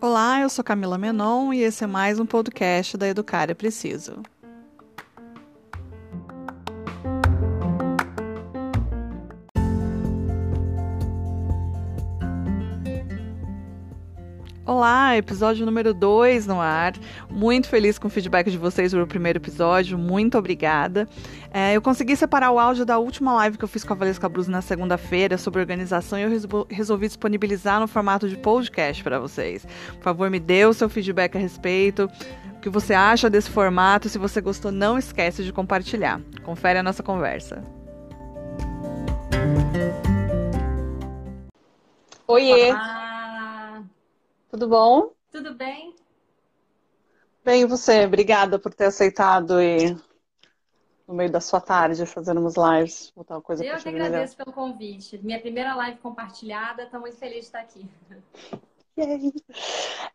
Olá, eu sou Camila Menon e esse é mais um podcast da Educar é Preciso. Episódio número 2 no ar. Muito feliz com o feedback de vocês sobre o primeiro episódio. Muito obrigada. É, eu consegui separar o áudio da última live que eu fiz com a Valesca Brus na segunda-feira sobre organização e eu resolvi disponibilizar no formato de podcast para vocês. Por favor, me dê o seu feedback a respeito. O que você acha desse formato? Se você gostou, não esquece de compartilhar. Confere a nossa conversa. Oiê! Olá. Tudo bom? Tudo bem. Bem, você? Obrigada por ter aceitado e no meio da sua tarde fazermos lives. Botar uma coisa Eu que agradeço melhor. pelo convite. Minha primeira live compartilhada, estou muito feliz de estar aqui.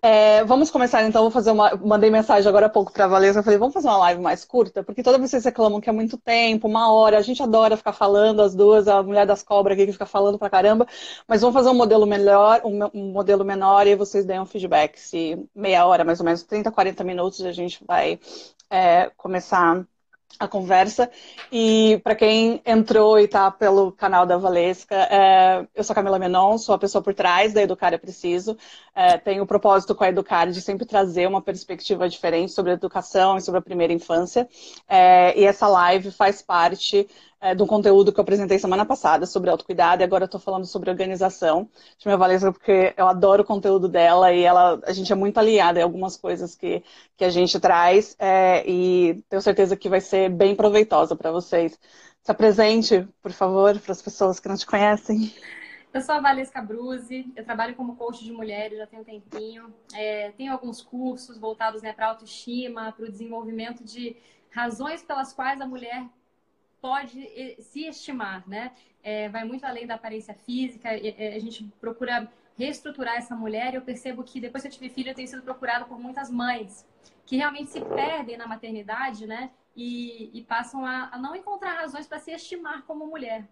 É, vamos começar então, vou fazer uma. Mandei mensagem agora há pouco para a Valesa, falei, vamos fazer uma live mais curta, porque toda vez vocês reclamam que é muito tempo, uma hora, a gente adora ficar falando, as duas, a mulher das cobras aqui que fica falando pra caramba, mas vamos fazer um modelo melhor, um modelo menor, e vocês deem um feedback. Se meia hora, mais ou menos, 30, 40 minutos, a gente vai é, começar a conversa. E para quem entrou e está pelo canal da Valesca, é, eu sou Camila Menon, sou a pessoa por trás da Educar é Preciso. É, tenho o propósito com a Educar de sempre trazer uma perspectiva diferente sobre a educação e sobre a primeira infância. É, e essa live faz parte é, do conteúdo que eu apresentei semana passada sobre autocuidado e agora eu estou falando sobre organização. Chamo a Valesca porque eu adoro o conteúdo dela e ela, a gente é muito aliada em algumas coisas que, que a gente traz é, e tenho certeza que vai ser bem proveitosa para vocês. Se apresente, por favor, para as pessoas que não te conhecem. Eu sou a Valesca Bruzzi, eu trabalho como coach de mulheres já tem um tempinho. É, tenho alguns cursos voltados né, para autoestima, para o desenvolvimento de razões pelas quais a mulher pode eh, se estimar, né? É, vai muito além da aparência física. A gente procura reestruturar essa mulher e eu percebo que depois que eu tive filho eu tenho sido procurada por muitas mães que realmente se perdem na maternidade, né? E, e passam a, a, não encontrar razões para se estimar como mulher.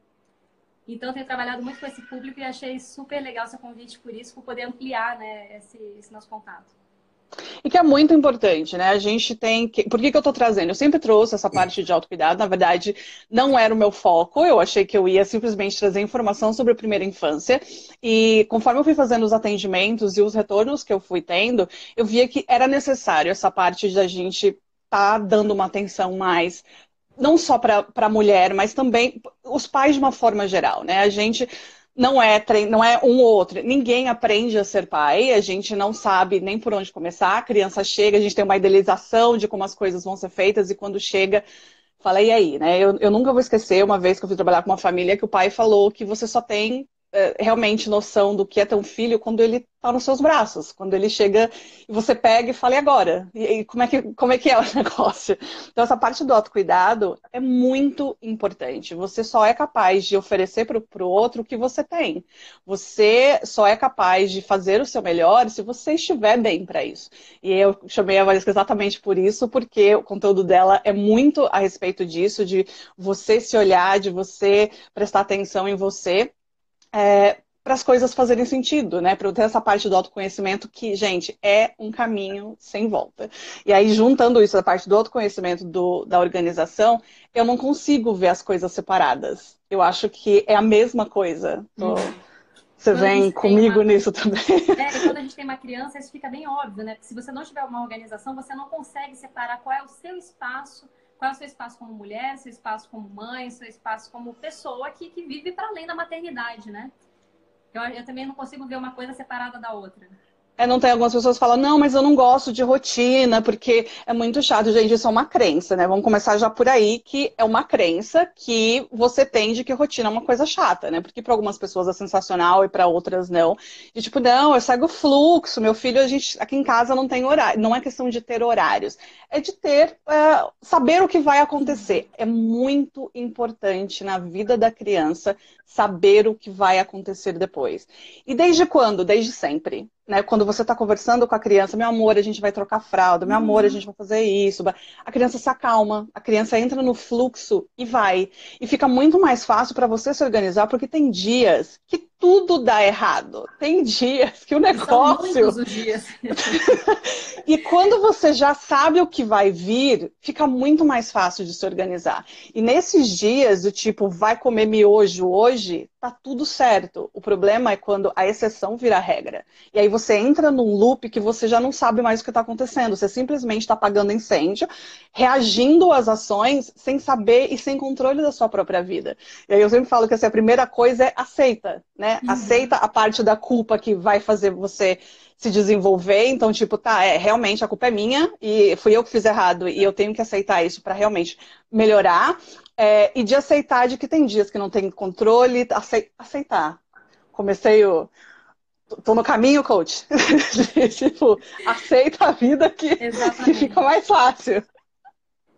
Então, eu tenho trabalhado muito com esse público e achei super legal seu convite por isso, por poder ampliar né, esse, esse nosso contato. E que é muito importante, né? A gente tem que. Por que, que eu estou trazendo? Eu sempre trouxe essa parte de autocuidado, na verdade, não era o meu foco. Eu achei que eu ia simplesmente trazer informação sobre a primeira infância. E conforme eu fui fazendo os atendimentos e os retornos que eu fui tendo, eu via que era necessário essa parte de a gente estar tá dando uma atenção mais não só para a mulher, mas também os pais de uma forma geral, né? A gente não é treino, não é um ou outro. Ninguém aprende a ser pai, a gente não sabe nem por onde começar. A criança chega, a gente tem uma idealização de como as coisas vão ser feitas e quando chega, fala, e aí, né? Eu, eu nunca vou esquecer uma vez que eu fui trabalhar com uma família que o pai falou que você só tem realmente noção do que é ter um filho quando ele está nos seus braços, quando ele chega e você pega e fala, e agora? E, e, como, é que, como é que é o negócio? Então, essa parte do autocuidado é muito importante. Você só é capaz de oferecer para o outro o que você tem. Você só é capaz de fazer o seu melhor se você estiver bem para isso. E eu chamei a Valesca exatamente por isso, porque o conteúdo dela é muito a respeito disso, de você se olhar, de você prestar atenção em você. É, para as coisas fazerem sentido, né? Para ter essa parte do autoconhecimento que, gente, é um caminho sem volta. E aí, juntando isso da parte do autoconhecimento do, da organização, eu não consigo ver as coisas separadas. Eu acho que é a mesma coisa. Uhum. Você vem comigo uma... nisso também. É, e quando a gente tem uma criança, isso fica bem óbvio, né? Porque se você não tiver uma organização, você não consegue separar qual é o seu espaço, qual é o seu espaço como mulher, seu espaço como mãe, seu espaço como pessoa que, que vive para além da maternidade, né? Eu, eu também não consigo ver uma coisa separada da outra. É, não tem algumas pessoas que falam, não, mas eu não gosto de rotina, porque é muito chato, gente, isso é uma crença, né? Vamos começar já por aí, que é uma crença que você tem de que rotina é uma coisa chata, né? Porque para algumas pessoas é sensacional e para outras não. E tipo, não, eu segue o fluxo, meu filho, a gente aqui em casa não tem horário. Não é questão de ter horários, é de ter, é, saber o que vai acontecer. É muito importante na vida da criança saber o que vai acontecer depois. E desde quando? Desde sempre. Né? Quando você está conversando com a criança, meu amor, a gente vai trocar fralda, meu amor, a uhum. gente vai fazer isso. A criança se acalma, a criança entra no fluxo e vai. E fica muito mais fácil para você se organizar, porque tem dias que tudo dá errado. Tem dias que o negócio. São os dias. e quando você já sabe o que vai vir, fica muito mais fácil de se organizar. E nesses dias, do tipo, vai comer miojo hoje, tá tudo certo. O problema é quando a exceção vira regra. E aí você entra num loop que você já não sabe mais o que está acontecendo. Você simplesmente está apagando incêndio, reagindo às ações sem saber e sem controle da sua própria vida. E aí eu sempre falo que assim, a primeira coisa é aceita, né? Uhum. Aceita a parte da culpa que vai fazer você se desenvolver. Então, tipo, tá, é, realmente a culpa é minha e fui eu que fiz errado e eu tenho que aceitar isso para realmente melhorar. É, e de aceitar de que tem dias que não tem controle, aceitar. Comecei o. Tô no caminho, coach. tipo, aceita a vida que, que fica mais fácil.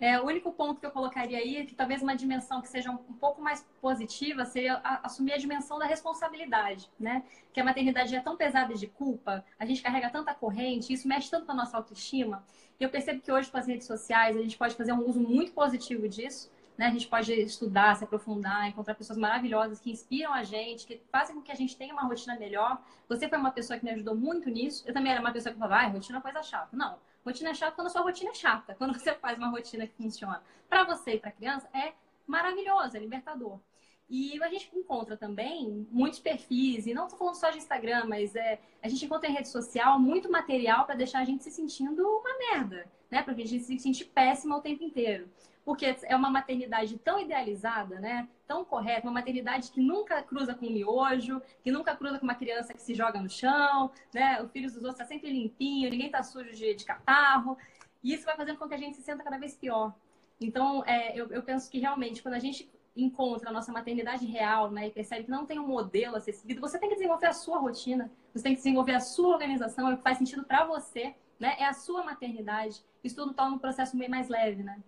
É, o único ponto que eu colocaria aí é que talvez uma dimensão que seja um, um pouco mais positiva seria a, assumir a dimensão da responsabilidade, né? Que a maternidade é tão pesada de culpa, a gente carrega tanta corrente, isso mexe tanto com a nossa autoestima. E eu percebo que hoje com as redes sociais a gente pode fazer um uso muito positivo disso, né? A gente pode estudar, se aprofundar, encontrar pessoas maravilhosas que inspiram a gente, que fazem com que a gente tenha uma rotina melhor. Você foi uma pessoa que me ajudou muito nisso. Eu também era uma pessoa que falava, ah, rotina é coisa chata. Não, rotina é chata quando a sua rotina é chata, quando você faz uma rotina que funciona. Para você e para criança é maravilhoso, é libertador. E a gente encontra também muitos perfis, e não estou falando só de Instagram, mas é, a gente encontra em rede social muito material para deixar a gente se sentindo uma merda, né? Para a gente se sentir péssima o tempo inteiro porque é uma maternidade tão idealizada, né? Tão correta, uma maternidade que nunca cruza com miojo, que nunca cruza com uma criança que se joga no chão, né? O filho dos outros está sempre limpinho, ninguém está sujo de, de catarro. E isso vai fazendo com que a gente se sinta cada vez pior. Então, é, eu, eu penso que realmente, quando a gente encontra a nossa maternidade real, né, e percebe que não tem um modelo a ser seguido, você tem que desenvolver a sua rotina, você tem que desenvolver a sua organização, é o que faz sentido para você, né? É a sua maternidade. Isso tudo torna o processo bem mais leve, né?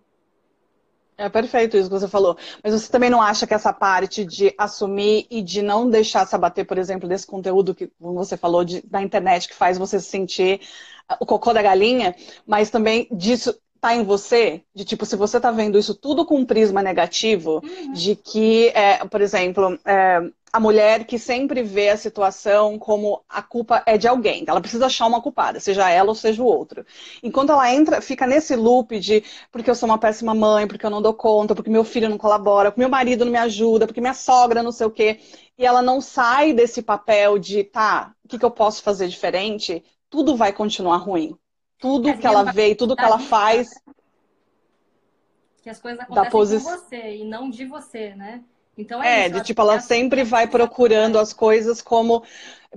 É perfeito isso que você falou. Mas você também não acha que essa parte de assumir e de não deixar se abater, por exemplo, desse conteúdo que você falou de, da internet que faz você se sentir o cocô da galinha, mas também disso tá em você, de tipo, se você tá vendo isso tudo com um prisma negativo, uhum. de que, é, por exemplo, é, a mulher que sempre vê a situação como a culpa é de alguém, ela precisa achar uma culpada, seja ela ou seja o outro. Enquanto ela entra, fica nesse loop de porque eu sou uma péssima mãe, porque eu não dou conta, porque meu filho não colabora, porque meu marido não me ajuda, porque minha sogra não sei o quê, e ela não sai desse papel de, tá, o que, que eu posso fazer diferente, tudo vai continuar ruim tudo que ela vê e tudo que ela faz. Que as coisas acontecem posi... com você e não de você, né? Então é, é isso, de tipo, ela sempre vai procurando as coisas como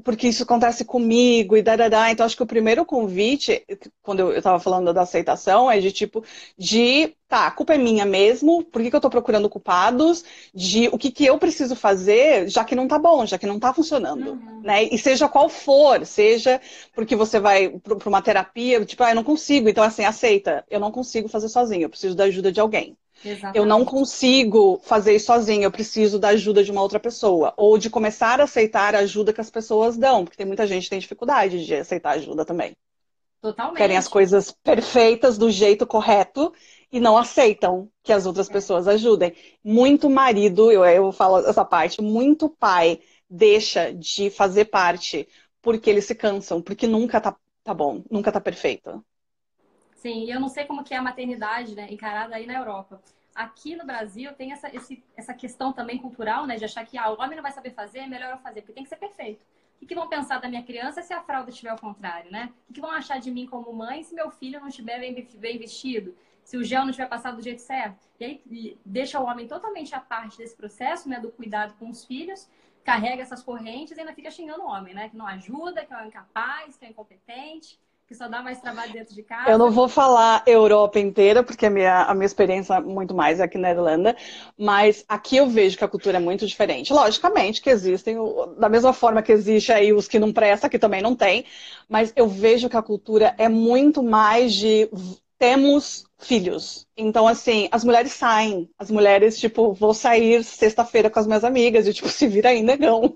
porque isso acontece comigo e dadadá. Então, acho que o primeiro convite, quando eu estava falando da aceitação, é de tipo, de tá, a culpa é minha mesmo, por que, que eu estou procurando culpados, de o que, que eu preciso fazer, já que não tá bom, já que não tá funcionando, uhum. né? E seja qual for, seja porque você vai para uma terapia, tipo, ah, eu não consigo, então assim, aceita, eu não consigo fazer sozinho, eu preciso da ajuda de alguém. Exatamente. Eu não consigo fazer isso sozinho, eu preciso da ajuda de uma outra pessoa. Ou de começar a aceitar a ajuda que as pessoas dão, porque tem muita gente que tem dificuldade de aceitar ajuda também. Totalmente. Querem as coisas perfeitas do jeito correto e não aceitam que as outras é. pessoas ajudem. Muito marido, eu, eu falo essa parte, muito pai deixa de fazer parte porque eles se cansam, porque nunca tá, tá bom, nunca tá perfeito. Sim, e eu não sei como que é a maternidade, né, encarada aí na Europa. Aqui no Brasil tem essa, esse, essa questão também cultural, né, de achar que ah, o homem não vai saber fazer, é melhor eu fazer, porque tem que ser perfeito. O que, vão pensar da minha criança se a fralda estiver ao contrário, né? O que, vão achar de mim como mãe se meu filho não estiver bem, bem vestido? Se o gel não tiver passado do jeito certo? E aí deixa o homem totalmente à parte desse processo, né, do cuidado com os filhos, carrega essas correntes e ainda fica xingando o homem, né? Que não ajuda, que é incapaz, que é incompetente que só dá mais trabalho dentro de casa. Eu não vou falar Europa inteira, porque a minha, a minha experiência muito mais é aqui na Irlanda, mas aqui eu vejo que a cultura é muito diferente. Logicamente que existem, da mesma forma que existe aí os que não prestam, que também não tem, mas eu vejo que a cultura é muito mais de temos filhos. Então, assim, as mulheres saem. As mulheres, tipo, vou sair sexta-feira com as minhas amigas e, tipo, se vira aí, negão.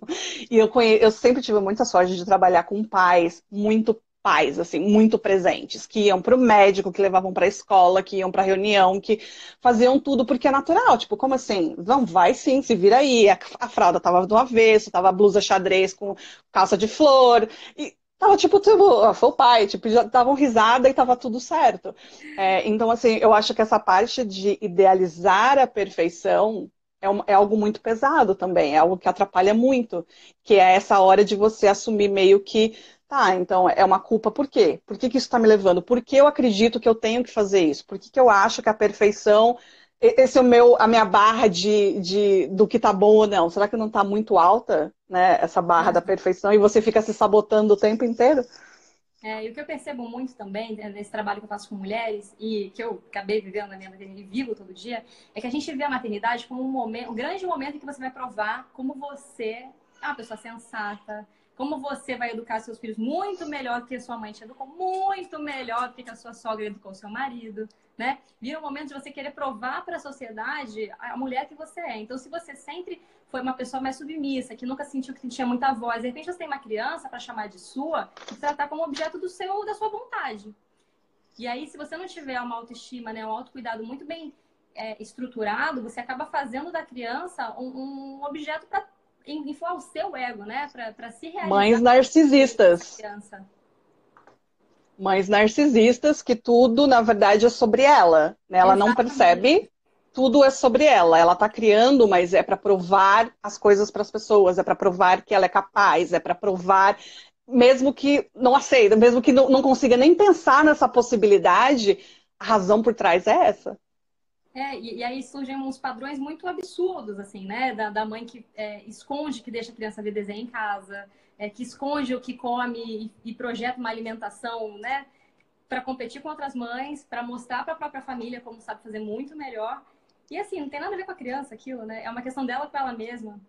E eu, conhe... eu sempre tive muita sorte de trabalhar com pais muito pais, assim, muito presentes, que iam para o médico, que levavam para a escola, que iam para reunião, que faziam tudo porque é natural. Tipo, como assim? Não, vai sim, se vira aí. A, a fralda tava do avesso, tava blusa xadrez com calça de flor. E tava tipo, tipo, foi o pai, tipo, já davam risada e tava tudo certo. É, então, assim, eu acho que essa parte de idealizar a perfeição é, é, algo muito pesado também, é algo que atrapalha muito, que é essa hora de você assumir meio que Tá, então é uma culpa por quê? Por que, que isso está me levando? Por que eu acredito que eu tenho que fazer isso? Por que, que eu acho que a perfeição, esse é o meu, a minha barra de, de do que tá bom ou não? Será que não está muito alta, né, essa barra da perfeição e você fica se sabotando o tempo inteiro? É, e o que eu percebo muito também né, nesse trabalho que eu faço com mulheres e que eu acabei vivendo na minha maternidade e vivo todo dia, é que a gente vê a maternidade como um momento, um grande momento em que você vai provar como você é uma pessoa sensata, como você vai educar seus filhos muito melhor que a sua mãe te educou, muito melhor que a sua sogra educou seu marido, né? Vira um momento de você querer provar para a sociedade a mulher que você é. Então, se você sempre foi uma pessoa mais submissa, que nunca sentiu que tinha muita voz, de repente você tem uma criança para chamar de sua, você tratar como objeto do seu, da sua vontade. E aí, se você não tiver uma autoestima, né, um autocuidado muito bem é, estruturado, você acaba fazendo da criança um, um objeto para inflar o seu ego, né? Para se realizar. Mães narcisistas. Mães narcisistas que tudo, na verdade, é sobre ela. Né? Ela Exatamente. não percebe, tudo é sobre ela. Ela está criando, mas é para provar as coisas para as pessoas, é para provar que ela é capaz, é para provar mesmo que não aceita, mesmo que não, não consiga nem pensar nessa possibilidade, a razão por trás é essa. É, e, e, aí surgem uns padrões muito absurdos, assim, né? Da, da mãe que é, esconde que deixa a criança ver desenho em casa, é, que esconde o que come e, e projeta uma alimentação, né? Para competir com outras mães, para mostrar para a própria família como sabe fazer muito melhor. E assim, não tem nada a ver com a criança aquilo, né? É uma questão dela com ela mesma.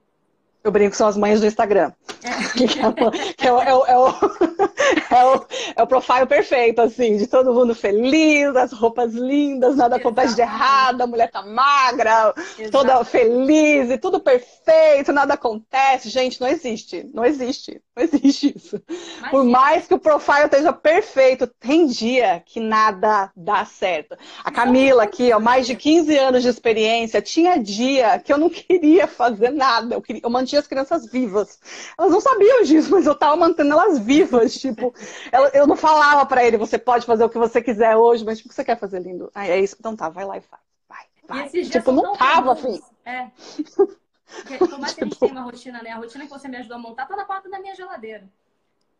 Eu brinco, são as mães do Instagram. É. que é, o, é, o, é, o, é, o, é o profile perfeito, assim, de todo mundo feliz, as roupas lindas, nada acontece de errado, a mulher tá magra, Exato. toda feliz e tudo perfeito, nada acontece. Gente, não existe. Não existe. Não existe isso. Imagina. Por mais que o profile esteja perfeito, tem dia que nada dá certo. A Camila aqui, ó, mais de 15 anos de experiência, tinha dia que eu não queria fazer nada. Eu, queria, eu mantinha mantinha as crianças vivas. Elas não sabiam disso, mas eu estava mantendo elas vivas. Tipo, eu não falava para ele, você pode fazer o que você quiser hoje, mas tipo, o que você quer fazer, lindo? Ah, é isso. Então tá, vai lá e faz. Vai, vai. E tipo, não tava, assim. É. Porque, por mais que a gente tenha uma rotina, né? A rotina que você me ajudou a montar tá na porta da minha geladeira.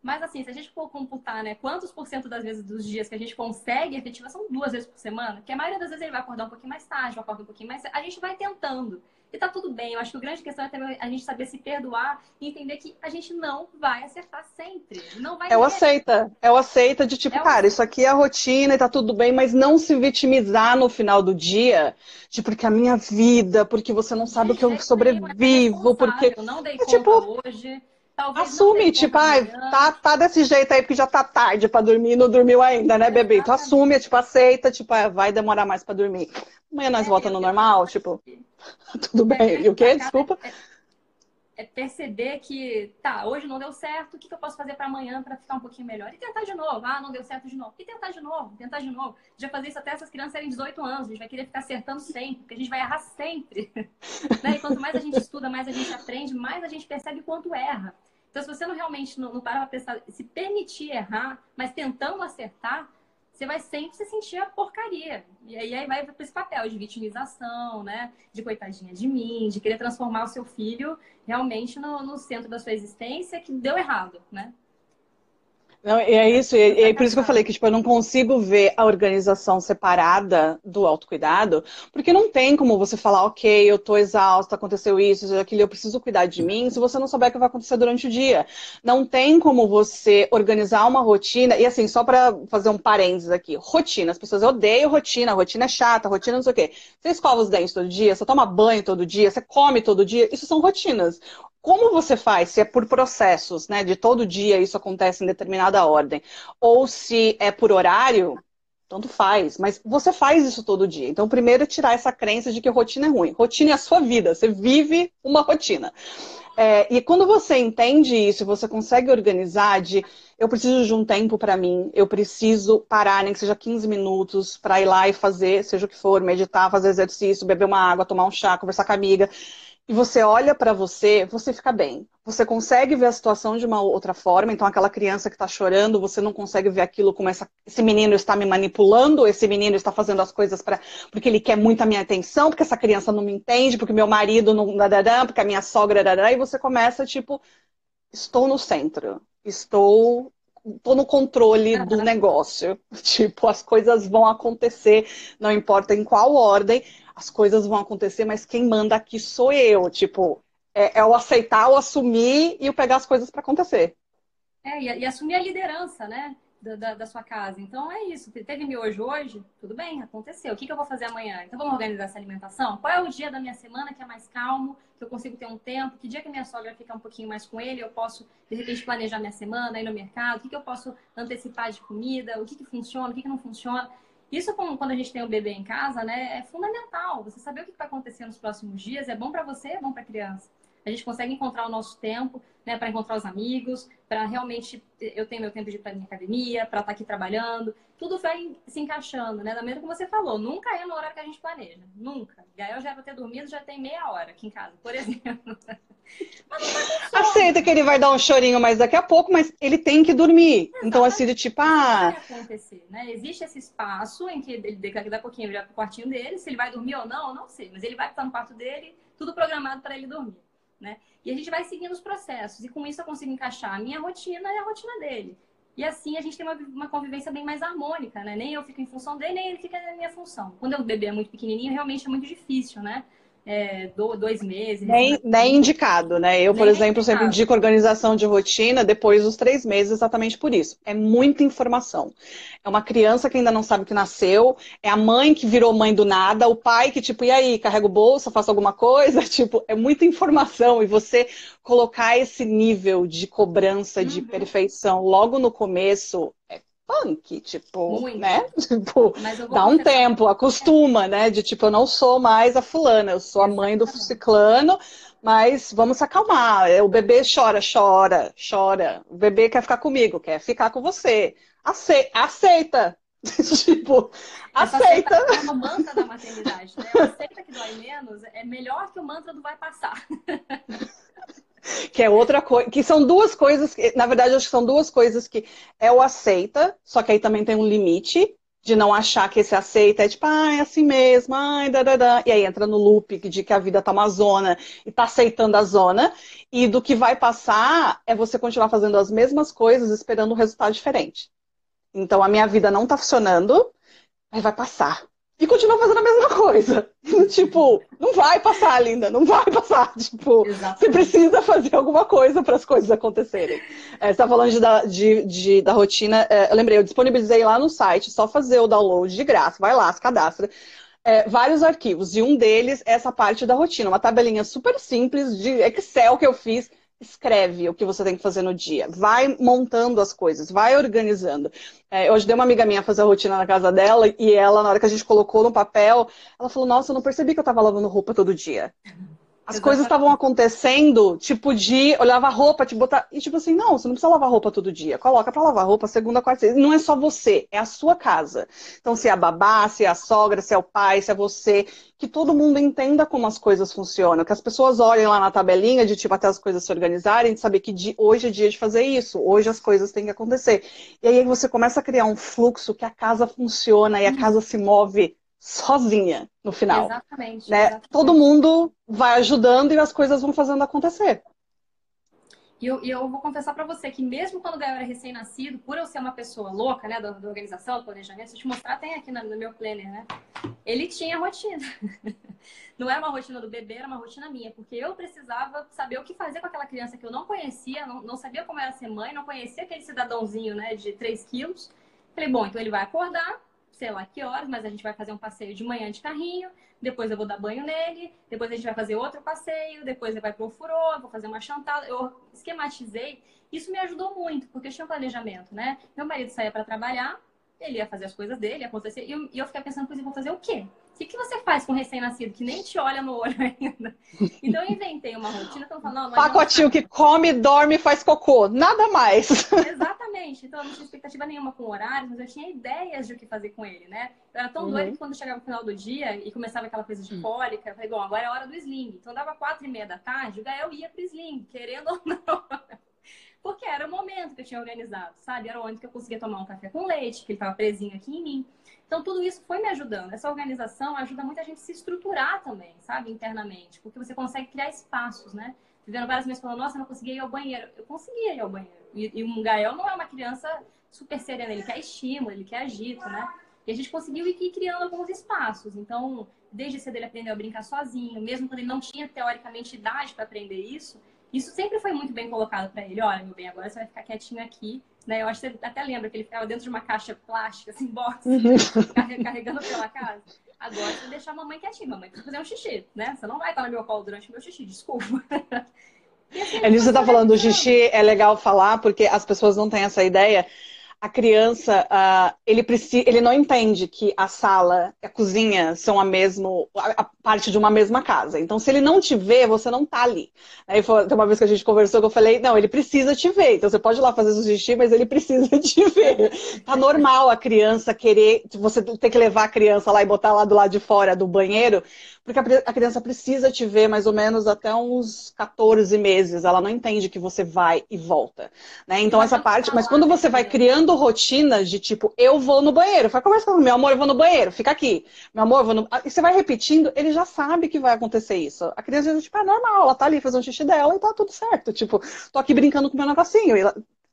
Mas assim, se a gente for computar, né, quantos por cento das vezes dos dias que a gente consegue efetiva são duas vezes por semana, que a maioria das vezes ele vai acordar um pouquinho mais tarde, vai acordar um pouquinho mais A gente vai tentando. E tá tudo bem. Eu acho que a grande questão é também a gente saber se perdoar e entender que a gente não vai acertar sempre. Não vai É o aceita. É o aceita de tipo, é cara, isso aqui é a rotina e tá tudo bem, mas não se vitimizar no final do dia de porque a minha vida, porque você não sabe o que eu sobrevivo, porque. Não dei é, tipo, hoje. Talvez assume, tipo, ah, tá, tá desse jeito aí, porque já tá tarde pra dormir, não dormiu ainda, né, bebê? Tu assume, tipo, aceita, tipo, ah, vai demorar mais pra dormir. Amanhã nós é, volta no normal, tipo. Tudo bem. E o quê? Desculpa. É, perceber que, tá, hoje não deu certo, o que, que eu posso fazer para amanhã para ficar um pouquinho melhor? E tentar de novo. Ah, não deu certo de novo. E tentar de novo, tentar de novo. Já fazer isso até essas crianças terem 18 anos. A gente vai querer ficar acertando sempre, porque a gente vai errar sempre. né? E quanto mais a gente estuda, mais a gente aprende, mais a gente percebe quanto erra. Então, se você não realmente não, não para pra pensar, se permitir errar, mas tentando acertar, você vai sempre se sentir a porcaria. E aí, vai para esse papel de vitimização, né? De coitadinha de mim, de querer transformar o seu filho realmente no, no centro da sua existência que deu errado, né? Não, é isso, e é, por isso que eu falei que tipo, eu não consigo ver a organização separada do autocuidado, porque não tem como você falar, ok, eu tô exausta, aconteceu isso, aquilo, eu preciso cuidar de mim, se você não souber o que vai acontecer durante o dia. Não tem como você organizar uma rotina, e assim, só para fazer um parênteses aqui, rotina, as pessoas odeiam rotina, rotina é chata, rotina não sei o quê. Você escova os dentes todo dia, você toma banho todo dia, você come todo dia, isso são rotinas. Como você faz? Se é por processos, né? De todo dia isso acontece em determinada ordem. Ou se é por horário, tanto faz, mas você faz isso todo dia. Então, primeiro é tirar essa crença de que rotina é ruim. Rotina é a sua vida, você vive uma rotina. É, e quando você entende isso, você consegue organizar de eu preciso de um tempo para mim, eu preciso parar, nem que seja 15 minutos, para ir lá e fazer, seja o que for, meditar, fazer exercício, beber uma água, tomar um chá, conversar com a amiga e você olha para você, você fica bem. Você consegue ver a situação de uma outra forma. Então, aquela criança que está chorando, você não consegue ver aquilo como essa, esse menino está me manipulando, esse menino está fazendo as coisas para porque ele quer muito a minha atenção, porque essa criança não me entende, porque meu marido não. porque a minha sogra. e você começa, tipo, estou no centro, estou estou no controle do negócio. Tipo, as coisas vão acontecer, não importa em qual ordem, as coisas vão acontecer, mas quem manda aqui sou eu. Tipo, é, é o aceitar, o assumir e o pegar as coisas para acontecer. É, e, e, assumir a liderança, né? Da, da, da, sua casa. Então é isso. Teve miojo hoje? Tudo bem, aconteceu. O que, que eu vou fazer amanhã? Então vamos organizar essa alimentação? Qual é o dia da minha semana que é mais calmo, que eu consigo ter um tempo? Que dia que minha sogra fica um pouquinho mais com ele? Eu posso, de repente, planejar minha semana, ir no mercado? O que, que eu posso antecipar de comida? O que, que funciona? O que, que não funciona? Isso, quando a gente tem um bebê em casa, né, é fundamental. Você saber o que vai acontecer nos próximos dias é bom para você, é bom para a criança. A gente consegue encontrar o nosso tempo, né, para encontrar os amigos, para realmente eu tenho meu tempo de ir para minha academia, para estar tá aqui trabalhando. Tudo vai se encaixando, né? Da mesma que você falou, nunca é no horário que a gente planeja, nunca. Gael já era ter dormido, já tem meia hora aqui em casa, por exemplo. Aceita que ele vai dar um chorinho mais daqui a pouco, mas ele tem que dormir. Exatamente. Então, assim, de tipo, ah. Vai acontecer, né? Existe esse espaço em que ele, daqui a pouquinho, ele vai pro quartinho dele. Se ele vai dormir ou não, eu não sei. Mas ele vai estar no quarto dele, tudo programado para ele dormir, né? E a gente vai seguindo os processos. E com isso eu consigo encaixar a minha rotina e a rotina dele. E assim a gente tem uma, uma convivência bem mais harmônica, né? Nem eu fico em função dele, nem ele fica na minha função. Quando o bebê é muito pequenininho, realmente é muito difícil, né? É, dois meses. Nem, nem indicado, né? Eu, por exemplo, indicado. sempre indico organização de rotina depois dos três meses, exatamente por isso. É muita informação. É uma criança que ainda não sabe que nasceu, é a mãe que virou mãe do nada, o pai que, tipo, e aí, carrega o bolso, faço alguma coisa? Tipo, é muita informação. E você colocar esse nível de cobrança, de uhum. perfeição logo no começo, é punk, tipo, Muito. né? Tipo, dá um tempo, acostuma, né? De tipo, eu não sou mais a fulana, eu sou a mãe do ciclano, mas vamos se acalmar. É, o bebê chora, chora, chora. O bebê quer ficar comigo, quer ficar com você. Ace aceita. tipo, aceita. É uma mantra da maternidade, né? Aceita que dói menos é melhor que o mantra do vai passar. que é outra coisa, que são duas coisas, que, na verdade, acho que são duas coisas que é o aceita, só que aí também tem um limite de não achar que esse aceita é tipo, ah, é assim mesmo, ai. E aí entra no loop de que a vida tá uma zona e tá aceitando a zona. E do que vai passar é você continuar fazendo as mesmas coisas esperando um resultado diferente. Então a minha vida não tá funcionando, mas vai passar e continua fazendo a mesma coisa. tipo, não vai passar, linda, não vai passar. Tipo, Exatamente. você precisa fazer alguma coisa para as coisas acontecerem. É, você está falando de, da, de, de, da rotina. É, eu lembrei, eu disponibilizei lá no site, só fazer o download de graça, vai lá, se cadastra. É, vários arquivos, e um deles é essa parte da rotina, uma tabelinha super simples de Excel que eu fiz escreve o que você tem que fazer no dia. Vai montando as coisas, vai organizando. É, eu ajudei uma amiga minha fazer a rotina na casa dela e ela, na hora que a gente colocou no papel, ela falou: Nossa, eu não percebi que eu estava lavando roupa todo dia. As coisas estavam acontecendo, tipo, de a roupa, te botar. E tipo assim, não, você não precisa lavar roupa todo dia. Coloca pra lavar roupa segunda, quarta, sexta. Não é só você, é a sua casa. Então, se é a babá, se é a sogra, se é o pai, se é você, que todo mundo entenda como as coisas funcionam. Que as pessoas olhem lá na tabelinha de tipo até as coisas se organizarem, de saber que de, hoje é dia de fazer isso, hoje as coisas têm que acontecer. E aí você começa a criar um fluxo que a casa funciona e a uhum. casa se move sozinha no final. Exatamente, né? exatamente. Todo mundo vai ajudando e as coisas vão fazendo acontecer. E eu, eu vou confessar para você que mesmo quando o Gael era recém-nascido, por eu ser uma pessoa louca, né, da, da organização, do planejamento, se eu te mostrar, tem aqui no, no meu planner, né? Ele tinha rotina. Não era uma rotina do bebê, era uma rotina minha, porque eu precisava saber o que fazer com aquela criança que eu não conhecia, não, não sabia como era ser mãe, não conhecia aquele cidadãozinho, né, de 3 quilos. Falei, bom, então ele vai acordar, sei lá que horas, mas a gente vai fazer um passeio de manhã de carrinho, depois eu vou dar banho nele, depois a gente vai fazer outro passeio, depois ele vai pro furô, vou fazer uma chantada. Eu esquematizei. Isso me ajudou muito, porque tinha um planejamento, né? Meu marido saía para trabalhar, ele ia fazer as coisas dele, acontecer. E eu, e eu fiquei pensando, pois eu vou fazer o quê? O que, que você faz com um recém-nascido que nem te olha no olho ainda? Então eu inventei uma rotina que eu falo, não, não Pacotinho que come, dorme e faz cocô. Nada mais. Exatamente. Então eu não tinha expectativa nenhuma com horários, mas eu tinha ideias de o que fazer com ele, né? Eu era tão uhum. doida que quando chegava no final do dia e começava aquela coisa de cólica, eu falei, bom, agora é a hora do sling. Então dava quatro e meia da tarde, o Gael ia pro sling, querendo ou não. Porque era o momento que eu tinha organizado, sabe? Era onde que eu conseguia tomar um café com leite, que ele estava presinho aqui em mim. Então, tudo isso foi me ajudando. Essa organização ajuda gente a se estruturar também, sabe? Internamente. Porque você consegue criar espaços, né? Vivendo várias vezes falando, nossa, eu não conseguia ir ao banheiro. Eu conseguia ir ao banheiro. E, e o Gael não é uma criança super serena, ele quer estímulo, ele quer agito, né? E a gente conseguiu ir criando alguns espaços. Então, desde cedo ele aprendeu a brincar sozinho, mesmo quando ele não tinha teoricamente idade para aprender isso, isso sempre foi muito bem colocado para ele. Olha, meu bem, agora você vai ficar quietinho aqui né? Eu acho que você até lembra que ele ficava dentro de uma caixa plástica, assim, box, uhum. carregando pela casa. Agora você deixar a mamãe quietinha, mamãe precisa fazer um xixi, né? Você não vai estar no meu colo durante o meu xixi, desculpa. Assim, é nisso que você está falando do xixi, é legal falar, porque as pessoas não têm essa ideia a criança, uh, ele, precisa, ele não entende que a sala e a cozinha são a, mesmo, a, parte de uma mesma casa. Então, se ele não te vê, você não tá ali. Aí foi uma vez que a gente conversou que eu falei, não, ele precisa te ver. Então, você pode ir lá fazer o xixi, mas ele precisa te ver. Tá normal a criança querer, você ter que levar a criança lá e botar lá do lado de fora do banheiro, porque a criança precisa te ver mais ou menos até uns 14 meses. Ela não entende que você vai e volta. Né? Então, essa parte. Mas quando você vai criando rotinas de tipo, eu vou no banheiro, vai conversar com meu amor, eu vou no banheiro, fica aqui. Meu amor, eu vou no. E você vai repetindo, ele já sabe que vai acontecer isso. A criança diz, tipo, é normal, ela tá ali fazendo xixi dela e tá tudo certo. Tipo, tô aqui brincando com meu negocinho.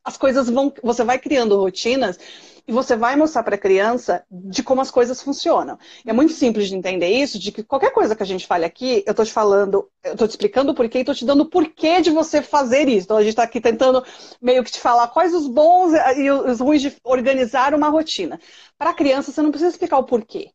As coisas vão. Você vai criando rotinas e você vai mostrar para a criança de como as coisas funcionam. E é muito simples de entender isso, de que qualquer coisa que a gente fale aqui, eu estou te falando, eu estou te explicando o porquê e estou te dando o porquê de você fazer isso. Então a gente está aqui tentando meio que te falar quais os bons e os ruins de organizar uma rotina. Para a criança, você não precisa explicar o porquê.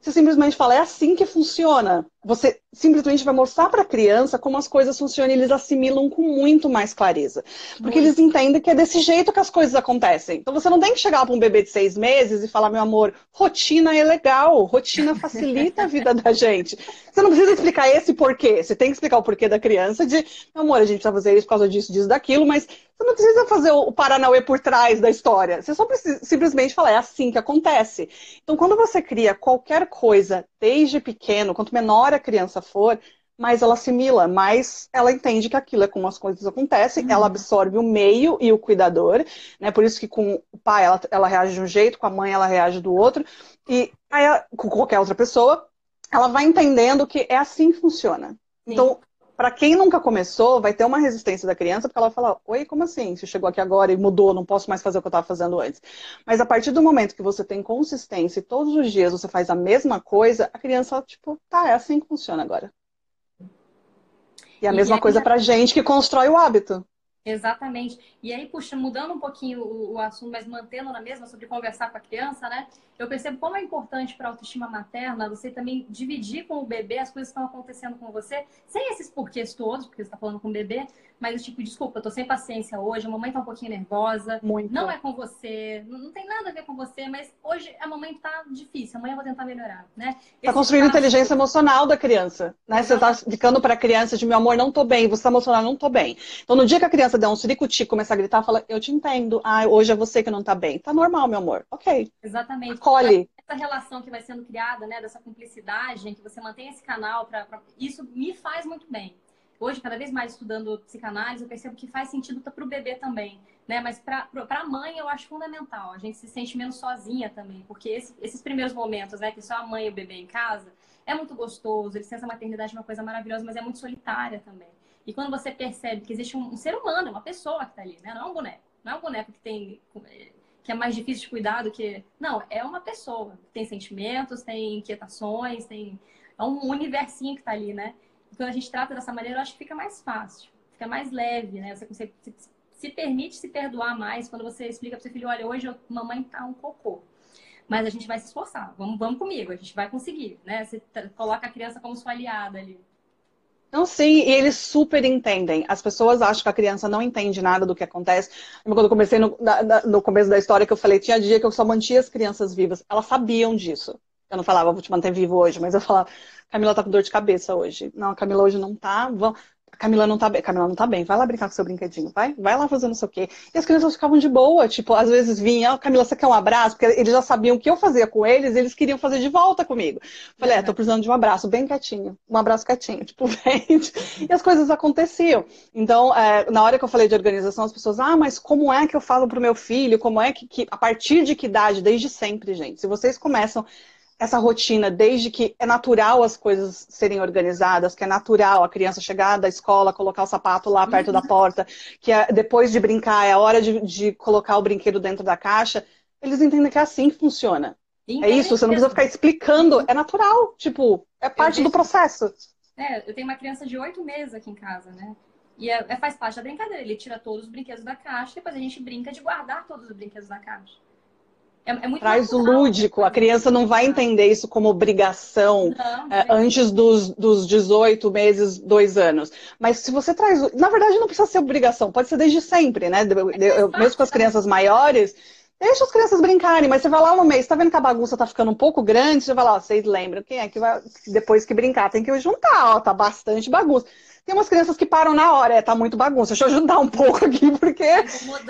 Você simplesmente fala, é assim que funciona. Você simplesmente vai mostrar para a criança como as coisas funcionam e eles assimilam com muito mais clareza. Porque muito. eles entendem que é desse jeito que as coisas acontecem. Então você não tem que chegar para um bebê de seis meses e falar, meu amor, rotina é legal, rotina facilita a vida da gente. Você não precisa explicar esse porquê. Você tem que explicar o porquê da criança de, meu amor, a gente precisa fazer isso por causa disso, disso, daquilo, mas você não precisa fazer o Paranauê por trás da história. Você só precisa simplesmente falar, é assim que acontece. Então, quando você cria qualquer coisa desde pequeno, quanto menor a criança for, mais ela assimila, mais ela entende que aquilo é como as coisas acontecem, uhum. ela absorve o meio e o cuidador, né? Por isso que com o pai ela, ela reage de um jeito, com a mãe ela reage do outro, e aí, com qualquer outra pessoa, ela vai entendendo que é assim que funciona. Sim. Então, para quem nunca começou, vai ter uma resistência da criança, porque ela vai falar: Oi, como assim? Você chegou aqui agora e mudou, não posso mais fazer o que eu estava fazendo antes. Mas a partir do momento que você tem consistência e todos os dias você faz a mesma coisa, a criança, tipo, tá, é assim que funciona agora. E a e mesma coisa para gente que constrói o hábito. Exatamente. E aí, puxa, mudando um pouquinho o, o, assunto, mas mantendo na mesma sobre conversar com a criança, né? Eu percebo como é importante para a autoestima materna você também dividir com o bebê as coisas que estão acontecendo com você, sem esses porquês todos, porque você está falando com o bebê, mas tipo, desculpa, eu tô sem paciência hoje, a mamãe tá um pouquinho nervosa, Muito. não é com você, não, tem nada a ver com você, mas hoje a mamãe tá difícil, amanhã eu vou tentar melhorar, né? Tá construindo espaço... inteligência emocional da criança, né? Você tá ficando para a criança de meu amor, não tô bem, você tá emocional, não tô bem. Então no dia que a criança der um suricuti, começar a gritar, fala, eu te entendo, ah, hoje é você que não tá bem. Tá normal, meu amor, ok. Exatamente. Acolhe. Essa relação que vai sendo criada, né, dessa cumplicidade, em que você mantém esse canal, pra, pra... isso me faz muito bem hoje, cada vez mais estudando psicanálise, eu percebo que faz sentido para o bebê também, né? Mas para a mãe eu acho fundamental. A gente se sente menos sozinha também, porque esse, esses primeiros momentos, né, que só a mãe e o bebê em casa, é muito gostoso. A maternidade é uma coisa maravilhosa, mas é muito solitária também. E quando você percebe que existe um, um ser humano, uma pessoa que está ali, né? Não é um boneco. Não é um boneco que tem que é mais difícil de cuidar do que. Não, é uma pessoa. Tem sentimentos, tem inquietações, tem. É um universinho que está ali, né? Quando a gente trata dessa maneira, eu acho que fica mais fácil, fica mais leve, né? Você consegue, se, se permite se perdoar mais quando você explica para seu filho, olha, hoje a mamãe tá um cocô. Mas a gente vai se esforçar, vamos, vamos comigo, a gente vai conseguir, né? Você coloca a criança como sua aliada ali. Não, sim, e eles super entendem. As pessoas acham que a criança não entende nada do que acontece. Quando eu comecei no, na, no começo da história que eu falei, tinha dia que eu só mantinha as crianças vivas. Elas sabiam disso. Eu não falava, vou te manter vivo hoje, mas eu falava, Camila tá com dor de cabeça hoje. Não, a Camila hoje não tá. Vamos... Camila não tá bem, Camila não tá bem, vai lá brincar com seu brinquedinho, vai, vai lá fazer não sei o quê. E as crianças ficavam de boa, tipo, às vezes vinha, oh, Camila, você quer um abraço? Porque eles já sabiam o que eu fazia com eles, eles queriam fazer de volta comigo. Falei, é, tô precisando de um abraço, bem quietinho, um abraço quietinho, tipo, vem. E as coisas aconteciam. Então, é, na hora que eu falei de organização, as pessoas, ah, mas como é que eu falo pro meu filho? Como é que, que a partir de que idade? Desde sempre, gente. Se vocês começam essa rotina, desde que é natural as coisas serem organizadas, que é natural a criança chegar da escola, colocar o sapato lá perto uhum. da porta, que é, depois de brincar é a hora de, de, colocar o brinquedo dentro da caixa, eles entendem que é assim que funciona. é isso, você não precisa ficar explicando, é natural, tipo, é parte do processo. É, eu tenho uma criança de oito meses aqui em casa, né? E é, é, faz parte da brincadeira. Ele tira todos os brinquedos da caixa, depois a gente brinca de guardar todos os brinquedos da caixa. É, é Traz natural. o lúdico. A criança não vai entender isso como obrigação não, é, antes dos, dos 18 meses, dois anos. Mas se você traz. Na verdade, não precisa ser obrigação, pode ser desde sempre, né? É eu, mesmo com as crianças maiores. Deixa as crianças brincarem, mas você vai lá no mês, tá vendo que a bagunça tá ficando um pouco grande? Você vai lá, ó, vocês lembram quem é que vai, depois que brincar, tem que juntar, ó, tá bastante bagunça. Tem umas crianças que param na hora, é, tá muito bagunça. Deixa eu ajudar um pouco aqui, porque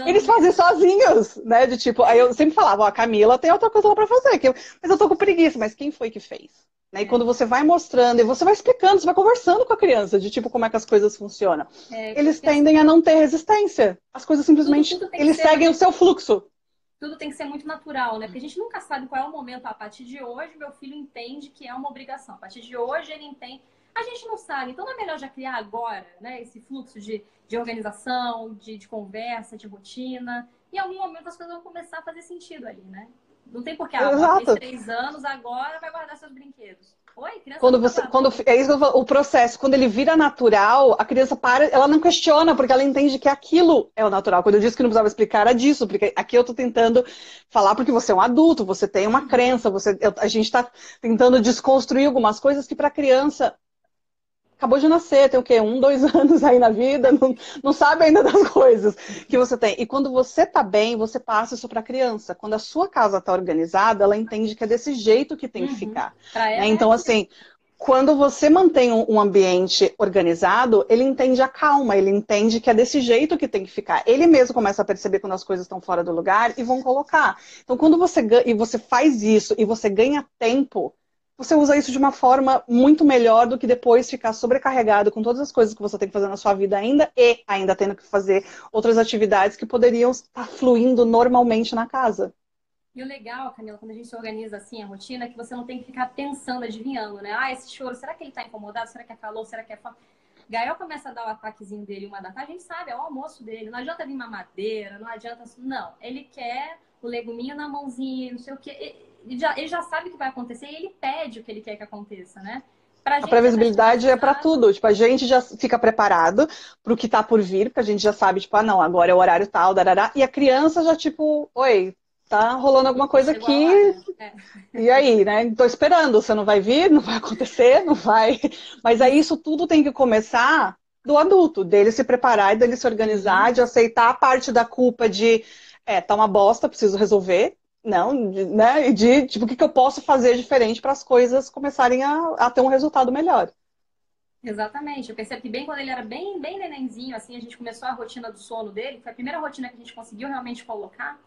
eles fazem sozinhos, né? De tipo, aí eu sempre falava, ó, a Camila tem outra coisa lá pra fazer, que eu... mas eu tô com preguiça, mas quem foi que fez? Né? E quando você vai mostrando, e você vai explicando, você vai conversando com a criança, de tipo, como é que as coisas funcionam. É, eles tendem a não ter resistência. As coisas simplesmente, tudo, tudo eles seguem o seu fluxo tudo tem que ser muito natural, né? Porque a gente nunca sabe qual é o momento. A partir de hoje, meu filho entende que é uma obrigação. A partir de hoje, ele entende a gente não sabe. Então não é melhor já criar agora, né? Esse fluxo de, de organização, de, de conversa, de rotina. E em algum momento as coisas vão começar a fazer sentido ali, né? Não tem porquê, ah, fez três anos, agora vai guardar seus brinquedos. Oi, criança. Quando você, quando, é isso o processo, quando ele vira natural, a criança para, ela não questiona, porque ela entende que aquilo é o natural. Quando eu disse que não precisava explicar, era disso, porque aqui eu tô tentando falar porque você é um adulto, você tem uma crença, você, a gente está tentando desconstruir algumas coisas que para a criança acabou de nascer, tem o quê? Um, dois anos aí na vida, não, não sabe ainda das coisas que você tem. E quando você tá bem, você passa isso para a criança. Quando a sua casa tá organizada, ela entende que é desse jeito que tem uhum. que ficar. Né? Então, assim, quando você mantém um ambiente organizado, ele entende a calma, ele entende que é desse jeito que tem que ficar. Ele mesmo começa a perceber quando as coisas estão fora do lugar e vão colocar. Então, quando você, e você faz isso e você ganha tempo, você usa isso de uma forma muito melhor do que depois ficar sobrecarregado com todas as coisas que você tem que fazer na sua vida ainda e ainda tendo que fazer outras atividades que poderiam estar fluindo normalmente na casa. E o legal, Camila, quando a gente organiza assim a rotina, é que você não tem que ficar pensando, adivinhando, né? Ah, esse choro, será que ele tá incomodado? Será que é calor? Será que é fome? Gael começa a dar o ataquezinho dele uma da tarde, a gente sabe, é o almoço dele. Não adianta vir mamadeira, não adianta. Não, ele quer o leguminho na mãozinha, não sei o quê ele já, ele já sabe o que vai acontecer e ele pede o que ele quer que aconteça, né? Pra a previsibilidade é para tudo. Tipo, a gente já fica preparado para o que está por vir, porque a gente já sabe, tipo, ah, não, agora é o horário tal, darará. E a criança já, tipo, oi, tá rolando alguma coisa aqui. É. E aí, né? Tô esperando, você não vai vir, não vai acontecer, não vai. Mas aí isso tudo tem que começar do adulto, dele se preparar e dele se organizar, uhum. de aceitar a parte da culpa de, é, tá uma bosta, preciso resolver. Não, de, né? De tipo, o que, que eu posso fazer diferente para as coisas começarem a, a ter um resultado melhor. Exatamente. Eu percebi que bem quando ele era bem, bem nenenzinho, assim, a gente começou a rotina do sono dele, foi a primeira rotina que a gente conseguiu realmente colocar.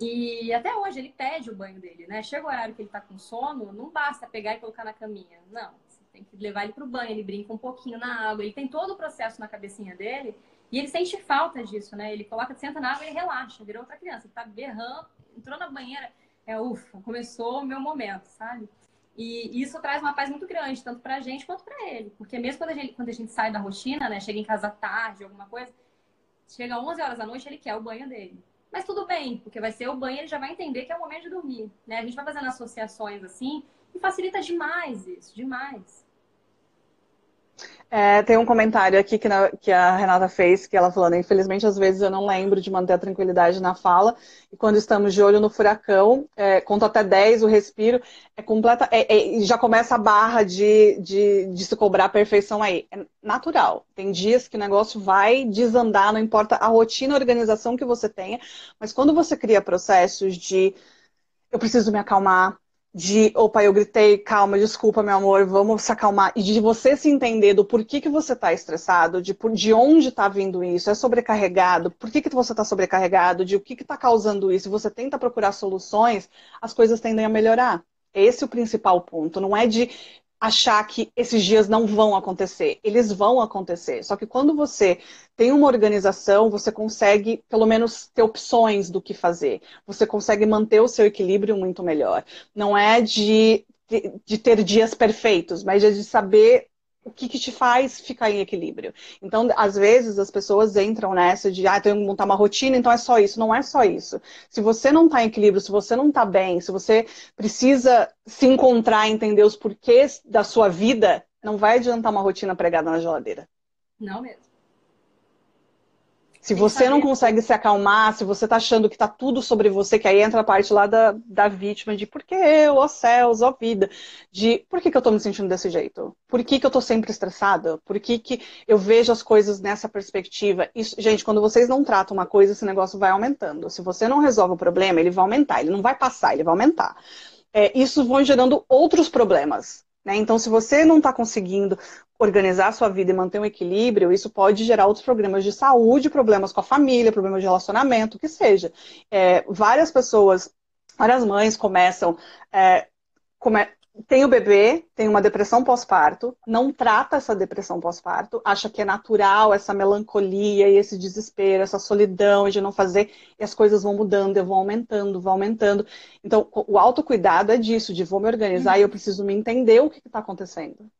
E até hoje ele pede o banho dele, né? Chega o horário que ele tá com sono, não basta pegar e colocar na caminha. Não, você tem que levar ele pro banho, ele brinca um pouquinho na água, ele tem todo o processo na cabecinha dele e ele sente falta disso, né? Ele coloca, senta na água e relaxa, virou outra criança. Ele tá berrando, entrou na banheira, é ufa, começou o meu momento, sabe? E isso traz uma paz muito grande, tanto pra gente quanto pra ele. Porque mesmo quando a gente, quando a gente sai da rotina, né? Chega em casa tarde, alguma coisa, chega 11 horas da noite, ele quer o banho dele. Mas tudo bem, porque vai ser o banho, ele já vai entender que é o momento de dormir, né? A gente vai fazendo associações assim e facilita demais isso, demais. É, tem um comentário aqui que, na, que, a Renata fez, que ela falando, infelizmente, às vezes eu não lembro de manter a tranquilidade na fala, e quando estamos de olho no furacão, é, conto até 10, o respiro, é completa, é, é, já começa a barra de, de, de, se cobrar a perfeição aí. É natural. Tem dias que o negócio vai desandar, não importa a rotina, a organização que você tenha, mas quando você cria processos de eu preciso me acalmar, de, opa, eu gritei, calma, desculpa, meu amor, vamos se acalmar. E de você se entender do porquê que você está estressado, de, de onde está vindo isso, é sobrecarregado, por que, que você está sobrecarregado, de o que está causando isso, você tenta procurar soluções, as coisas tendem a melhorar. Esse é o principal ponto. Não é de achar que esses dias não vão acontecer. Eles vão acontecer. Só que quando você tem uma organização, você consegue, pelo menos, ter opções do que fazer. Você consegue manter o seu equilíbrio muito melhor. Não é de, de, ter dias perfeitos, mas é de saber o que, que, te faz ficar em equilíbrio. Então, às vezes, as pessoas entram nessa de, ah, tenho que montar uma rotina, então é só isso. Não é só isso. Se você não está em equilíbrio, se você não está bem, se você precisa se encontrar, entender os porquês da sua vida, não vai adiantar uma rotina pregada na geladeira. Não mesmo. Se você não consegue se acalmar, se você tá achando que tá tudo sobre você, que aí entra a parte lá da, da vítima de por que eu, ó céus, ó vida, de por que, que eu tô me sentindo desse jeito? Por que, que eu tô sempre estressada? Por que, que eu vejo as coisas nessa perspectiva? Isso, gente, quando vocês não tratam uma coisa, esse negócio vai aumentando. Se você não resolve o problema, ele vai aumentar, ele não vai passar, ele vai aumentar. É, isso vai gerando outros problemas. Né? Então, se você não está conseguindo organizar a sua vida e manter um equilíbrio, isso pode gerar outros problemas de saúde, problemas com a família, problemas de relacionamento, o que seja. É, várias pessoas, várias mães começam, é, come, tem o bebê, tem uma depressão pós-parto, não trata essa depressão pós-parto, acha que é natural essa melancolia e esse desespero, essa solidão de não fazer, e as coisas vão mudando, vão aumentando, vão aumentando. Então, o autocuidado é disso, de vou me organizar e eu preciso me entender o que está acontecendo.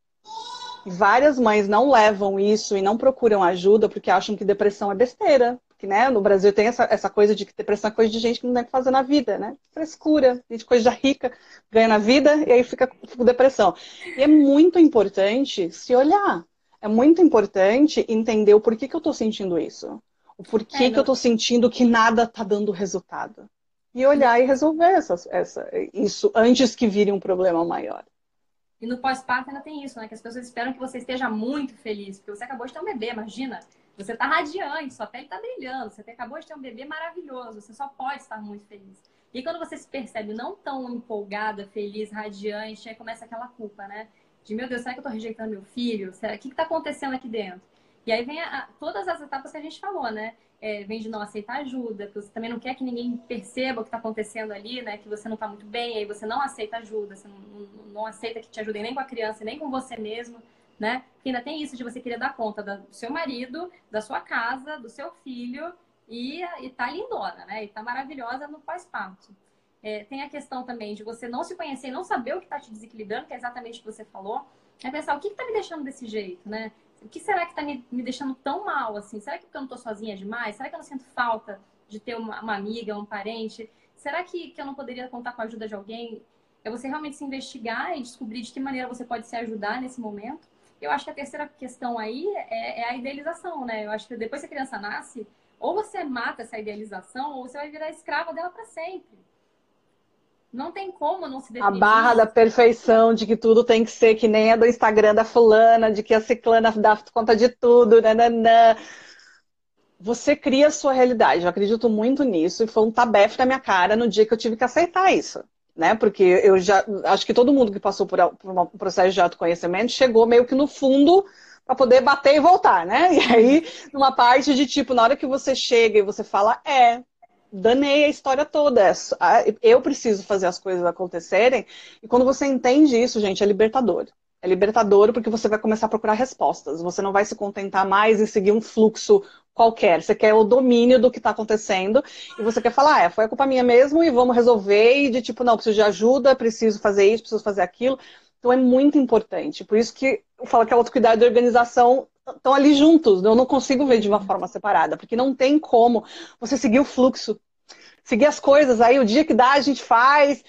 Várias mães não levam isso e não procuram ajuda porque acham que depressão é besteira que né, no Brasil tem essa, essa coisa de que depressão é coisa de gente que não tem o que fazer na vida, né? Frescura, gente coisa rica, ganha na vida e aí fica com depressão. E é muito importante se olhar. É muito importante entender o porquê que eu estou sentindo isso. O porquê é, que eu estou sentindo que nada está dando resultado. E olhar e resolver essa, essa, isso antes que vire um problema maior. E no pós-parto ainda tem isso, né? Que as pessoas esperam que você esteja muito feliz, porque você acabou de ter um bebê, imagina. Você está radiante, sua pele está brilhando, você acabou de ter um bebê maravilhoso, você só pode estar muito feliz. E quando você se percebe não tão empolgada, feliz, radiante, aí começa aquela culpa, né? De meu Deus, será que eu estou rejeitando meu filho? Será... O que está acontecendo aqui dentro? E aí vem a... todas as etapas que a gente falou, né? É, vem de não aceitar ajuda, que você também não quer que ninguém perceba o que está acontecendo ali, né? Que você não está muito bem, aí você não aceita ajuda, você não, não, não aceita que te ajudem nem com a criança, nem com você mesmo né? Porque ainda tem isso de você querer dar conta do seu marido, da sua casa, do seu filho e, e tá lindona, né? E tá maravilhosa no pós-parto. É, tem a questão também de você não se conhecer não saber o que está te desequilibrando, que é exatamente o que você falou. É pensar, o que está me deixando desse jeito, né? O que será que está me, me deixando tão mal, assim? Será que eu não estou sozinha demais? Será que eu não sinto falta de ter uma, uma amiga, um parente? Será que, que eu não poderia contar com a ajuda de alguém? É você realmente se investigar e descobrir de que maneira você pode se ajudar nesse momento. Eu acho que a terceira questão aí é, é, a idealização, né? Eu acho que depois que a criança nasce, ou você mata essa idealização, ou você vai virar escrava dela para sempre. Não tem como não se definir. A barra da perfeição, de que tudo tem que ser que nem a do Instagram da fulana, de que a ciclana dá conta de tudo, nananã. Você cria a sua realidade. Eu acredito muito nisso e foi um tabefe na minha cara no dia que eu tive que aceitar isso né? Porque eu já acho que todo mundo que passou por, um processo de autoconhecimento chegou meio que no fundo para poder bater e voltar, né? E aí, numa parte de tipo, na hora que você chega e você fala, é, danei a história toda, é eu preciso fazer as coisas acontecerem. E quando você entende isso, gente, é libertador. É libertador porque você vai começar a procurar respostas. Você não vai se contentar mais em seguir um fluxo qualquer. Você quer o domínio do que está acontecendo e você quer falar, ah, é, foi a culpa minha mesmo e vamos resolver. E de tipo, não, preciso de ajuda, preciso fazer isso, preciso fazer aquilo. Então é muito importante. Por isso que eu falo que a autocuidado e a organização estão ali juntos. Eu não consigo ver de uma forma separada, porque não tem como você seguir o fluxo. Seguir as coisas, aí o dia que dá a gente faz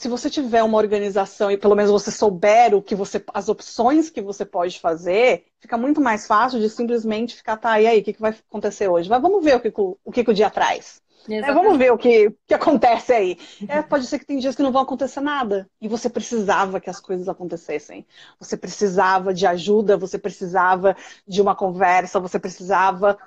se você tiver uma organização e pelo menos você souber o que você, as opções que você pode fazer, fica muito mais fácil de simplesmente ficar, tá, e aí, o que, que vai acontecer hoje? Vai, vamos ver o que o, que, o dia traz. É, vamos ver o que, que acontece aí. É, pode ser que tem dias que não vão acontecer nada. E você precisava que as coisas acontecessem. Você precisava de ajuda, você precisava de uma conversa, você precisava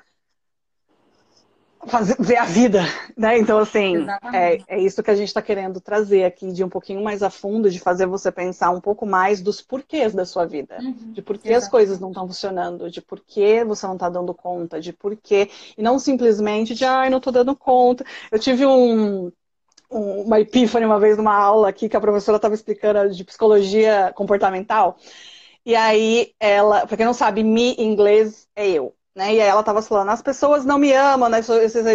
fazer, ver a vida, né? Então, assim, é, é, isso que a gente está querendo trazer aqui, de um pouquinho mais a fundo, de fazer você pensar um pouco mais dos porquês da sua vida, uhum. de por que as coisas não estão funcionando, de por que você não está dando conta, de por que, e não simplesmente de, ai, não estou dando conta. Eu tive um, um, uma epífane uma vez numa aula aqui que a professora estava explicando de psicologia comportamental, e aí ela, para quem não sabe, me em inglês é eu. Né? E aí ela estava falando, as pessoas não me amam, né?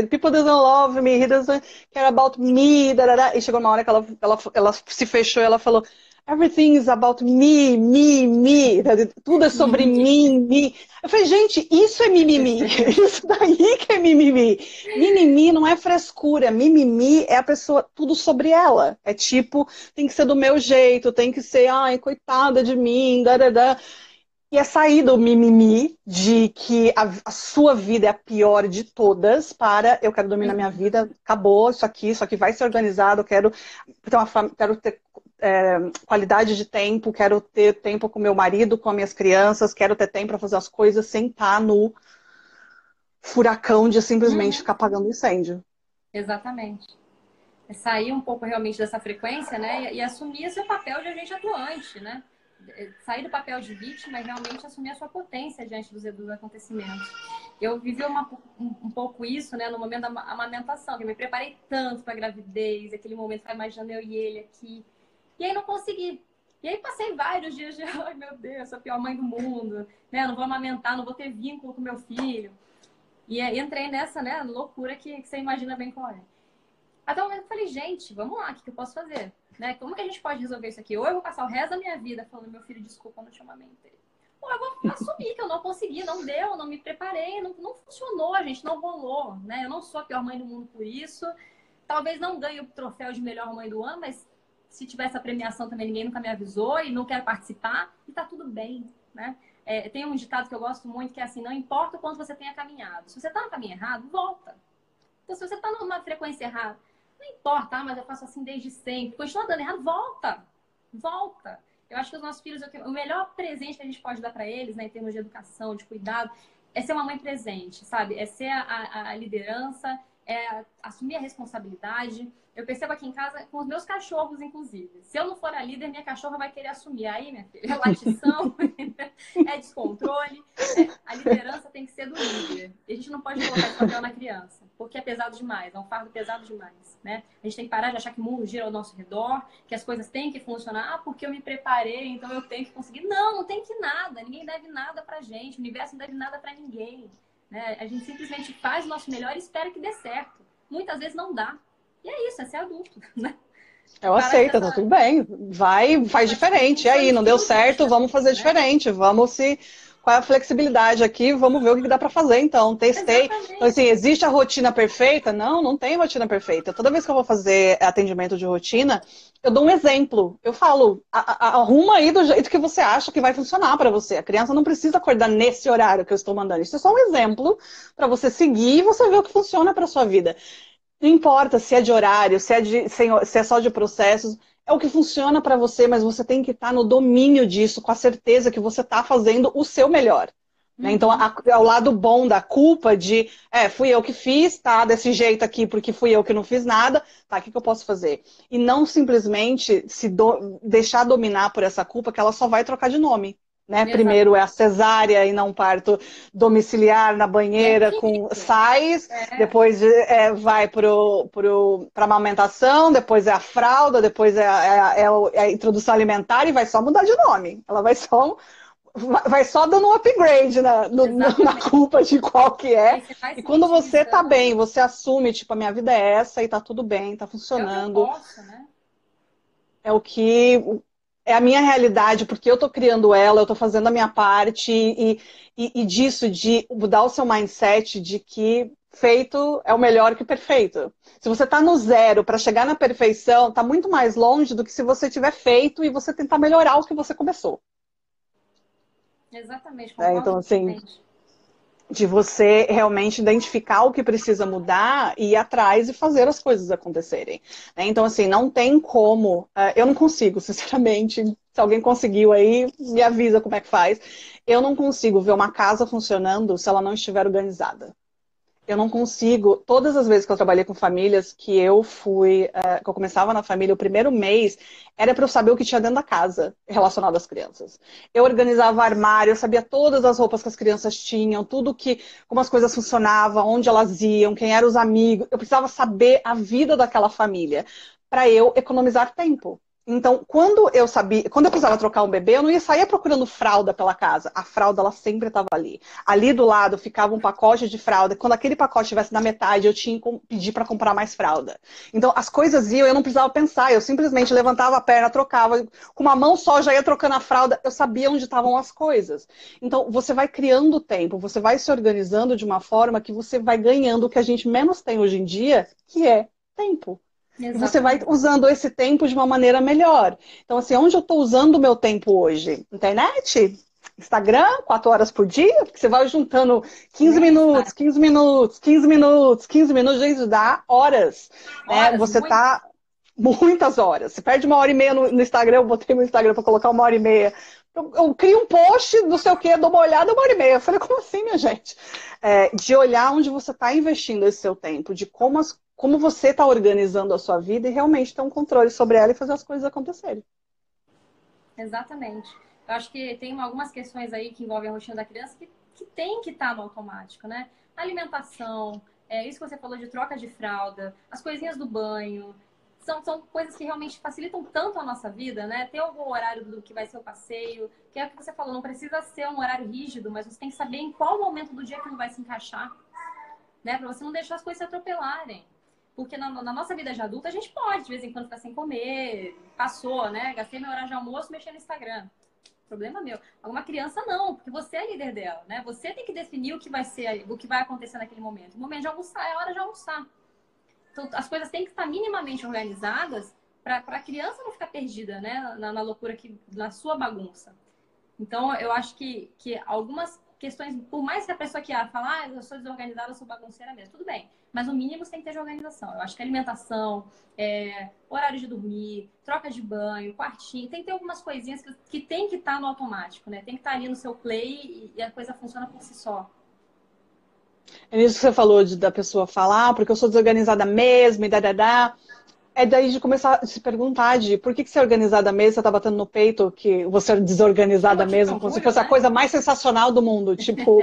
People doesn't love me, he doesn't care about me, darará. e chegou uma hora que ela, ela, ela se fechou e ela falou, everything is about me, me, me, tudo é sobre uhum. mim, me. Eu falei, gente, isso é mimimi, isso daí que é mimimi. Mimimi não é frescura, mimimi é a pessoa, tudo sobre ela. É tipo, tem que ser do meu jeito, tem que ser, ai, coitada de mim, darará. E é sair do mimimi de que a, a, sua vida é a pior de todas para eu quero dominar minha vida, acabou isso aqui, isso aqui vai ser organizado, eu quero ter, uma, quero ter é, qualidade de tempo, quero ter tempo com meu marido, com as minhas crianças, quero ter tempo para fazer as coisas sem estar no furacão de simplesmente uhum. ficar apagando incêndio. Exatamente. É sair um pouco realmente dessa frequência, né? E, e assumir esse papel de agente atuante, né? Sair do papel de vítima e realmente assumir a sua potência diante dos, dos acontecimentos. Eu vivi uma, um, um, pouco isso, né, no momento da amamentação, que eu me preparei tanto para a gravidez, aquele momento que imaginando eu e ele aqui, e aí não consegui. E aí passei vários dias de, ai meu Deus, sou a pior mãe do mundo, né, não vou amamentar, não vou ter vínculo com meu filho. E aí entrei nessa, né, loucura que, que você imagina bem qual é. Até o momento eu falei, gente, vamos lá, o que, que eu posso fazer? Né? Como que a gente pode resolver isso aqui? Ou eu vou passar o resto da minha vida falando, meu filho, desculpa, não te amamentei. Ou eu vou assumir que eu não consegui, não deu, não me preparei, não, não funcionou, gente, não rolou, né? Eu não sou a pior mãe do mundo por isso. Talvez não ganhe o troféu de melhor mãe do ano, mas se tivesse a premiação também ninguém nunca me avisou e não quer participar, e tá tudo bem, né? É, tem um ditado que eu gosto muito que é assim, não importa o quanto você tenha caminhado. Se você tá no caminho errado, volta. Então, se você tá numa frequência errada, não importa, ah, mas eu faço assim desde sempre. Continua dando errado, volta. Volta. Eu acho que os nossos filhos, o melhor presente que a gente pode dar para eles, né, em termos de educação, de cuidado, é ser uma mãe presente, sabe? É ser a, a, a liderança, é assumir a responsabilidade. Eu percebo aqui em casa com os meus cachorros, inclusive. Se eu não for a líder, minha cachorra vai querer assumir. Aí, minha filha, é latição, é descontrole. É, a liderança tem que ser do líder. E a gente não pode colocar esse papel na criança, porque é pesado demais, é um fardo pesado demais. Né? A gente tem que parar de achar que o mundo gira ao nosso redor, que as coisas têm que funcionar. Ah, porque eu me preparei, então eu tenho que conseguir. Não, não tem que nada. Ninguém deve nada pra gente. O universo não deve nada pra ninguém. Né? A gente simplesmente faz o nosso melhor e espera que dê certo. Muitas vezes não dá. E é isso, é ser adulto, né? Eu aceito, tá tudo bem. Vai, faz diferente. E aí, não deu certo, vamos fazer diferente. Vamos se qual é a flexibilidade aqui, vamos ver o que dá para fazer, então. Testei. Exatamente. Então, assim, existe a rotina perfeita? Não, não tem rotina perfeita. Toda vez que eu vou fazer atendimento de rotina, eu dou um exemplo. Eu falo, arruma aí do jeito que você acha que vai funcionar para você. A criança não precisa acordar nesse horário que eu estou mandando. Isso é só um exemplo para você seguir e você ver o que funciona para sua vida. Não importa se é de horário, se é, de, se é só de processos é o que funciona para você, mas você tem que estar tá no domínio disso, com a certeza que você está fazendo o seu melhor. Né? Então, a, é o lado bom da culpa de, é, fui eu que fiz, tá desse jeito aqui porque fui eu que não fiz nada, tá, o que, que eu posso fazer? E não simplesmente se do, deixar dominar por essa culpa, que ela só vai trocar de nome. Né? Primeiro é a cesárea e não parto domiciliar na banheira é com sais, é. depois é, vai para a amamentação, depois é a fralda, depois é a, é, é a, introdução alimentar e vai só mudar de nome. Ela vai só vai só dando um upgrade na, no, na culpa de qual que é. E quando você tá bem, você assume, tipo, a minha vida é essa e tá tudo bem, tá funcionando. É o que, posso, né? é o que é a minha realidade, porque eu estou criando ela, eu estou fazendo a minha parte, e, e, e, disso, de mudar o seu mindset de que feito é o melhor que perfeito. Se você está no zero para chegar na perfeição, está muito mais longe do que se você tiver feito e você tentar melhorar o que você começou. Exatamente. É, então, assim, de você realmente identificar o que precisa mudar e ir atrás e fazer as coisas acontecerem. Né? Então, assim, não tem como. Uh, eu não consigo, sinceramente. Se alguém conseguiu aí, me avisa como é que faz. Eu não consigo ver uma casa funcionando se ela não estiver organizada eu não consigo. Todas as vezes que eu trabalhei com famílias, que eu fui, uh, que eu começava na família, o primeiro mês era para eu saber o que tinha dentro da casa relacionado às crianças. Eu organizava armário, eu sabia todas as roupas que as crianças tinham, tudo que, como as coisas funcionavam, onde elas iam, quem eram os amigos. Eu precisava saber a vida daquela família para eu economizar tempo. Então, quando eu sabia, quando eu precisava trocar um bebê, eu não ia sair procurando fralda pela casa. A fralda, ela sempre estava ali. Ali do lado ficava um pacote de fralda. Quando aquele pacote estivesse na metade, eu tinha que pedir para comprar mais fralda. Então, as coisas iam, eu não precisava pensar. Eu simplesmente levantava a perna, trocava. Com uma mão só, já ia trocando a fralda. Eu sabia onde estavam as coisas. Então, você vai criando tempo, você vai se organizando de uma forma que você vai ganhando o que a gente menos tem hoje em dia, que é tempo. Exatamente. Você vai usando esse tempo de uma maneira melhor. Então, assim, onde eu estou usando o meu tempo hoje? Internet? Instagram, quatro horas por dia, porque você vai juntando 15 minutos, 15 minutos, 15 minutos, 15 minutos, isso dá horas. Né? horas né? Você muito... tá muitas horas. Você perde uma hora e meia no, no Instagram, eu botei no Instagram para colocar uma hora e meia. Eu, eu, crio um post, não sei o quê, dou uma olhada, uma hora e meia. Eu falei, como assim, minha gente? É, de olhar onde você está investindo esse seu tempo, de como as como você está organizando a sua vida e realmente ter um controle sobre ela e fazer as coisas acontecerem. Exatamente. Eu acho que tem algumas questões aí que envolvem a rotina da criança que, que tem que estar tá no automático, né? Alimentação, é, isso que você falou de troca de fralda, as coisinhas do banho, são, são coisas que realmente facilitam tanto a nossa vida, né? Ter algum horário do que vai ser o passeio, que é o que você falou, não precisa ser um horário rígido, mas você tem que saber em qual momento do dia que não vai se encaixar, né? Para você não deixar as coisas se atropelarem. Porque na, na, nossa vida de adulta a gente pode, de vez em quando, ficar sem comer, passou, né? Gastei meu horário de almoço mexendo no Instagram. Problema meu. Alguma criança não, porque você é líder dela, né? Você tem que definir o que vai ser, o que vai acontecer naquele momento. O momento de almoçar é a hora de almoçar. Então, as coisas têm que estar minimamente organizadas para a criança não ficar perdida, né? Na, na loucura que na sua bagunça. Então, eu acho que, que algumas questões, por mais que a pessoa que fala, ah, eu sou desorganizada, eu sou bagunceira mesmo, tudo bem. Mas o mínimo você tem que ter de organização. Eu acho que alimentação, é, horário de dormir, troca de banho, quartinho, tem que ter algumas coisinhas que, que tem que estar tá no automático, né? Tem que estar tá ali no seu play e, e a coisa funciona por si só. É isso que você falou de, da pessoa falar, ah, porque eu sou desorganizada mesmo e da é daí de começar a se perguntar de por que, que você é organizada mesmo, você tá batendo no peito que você é desorganizada mesmo, como se fosse né? a coisa mais sensacional do mundo. Tipo,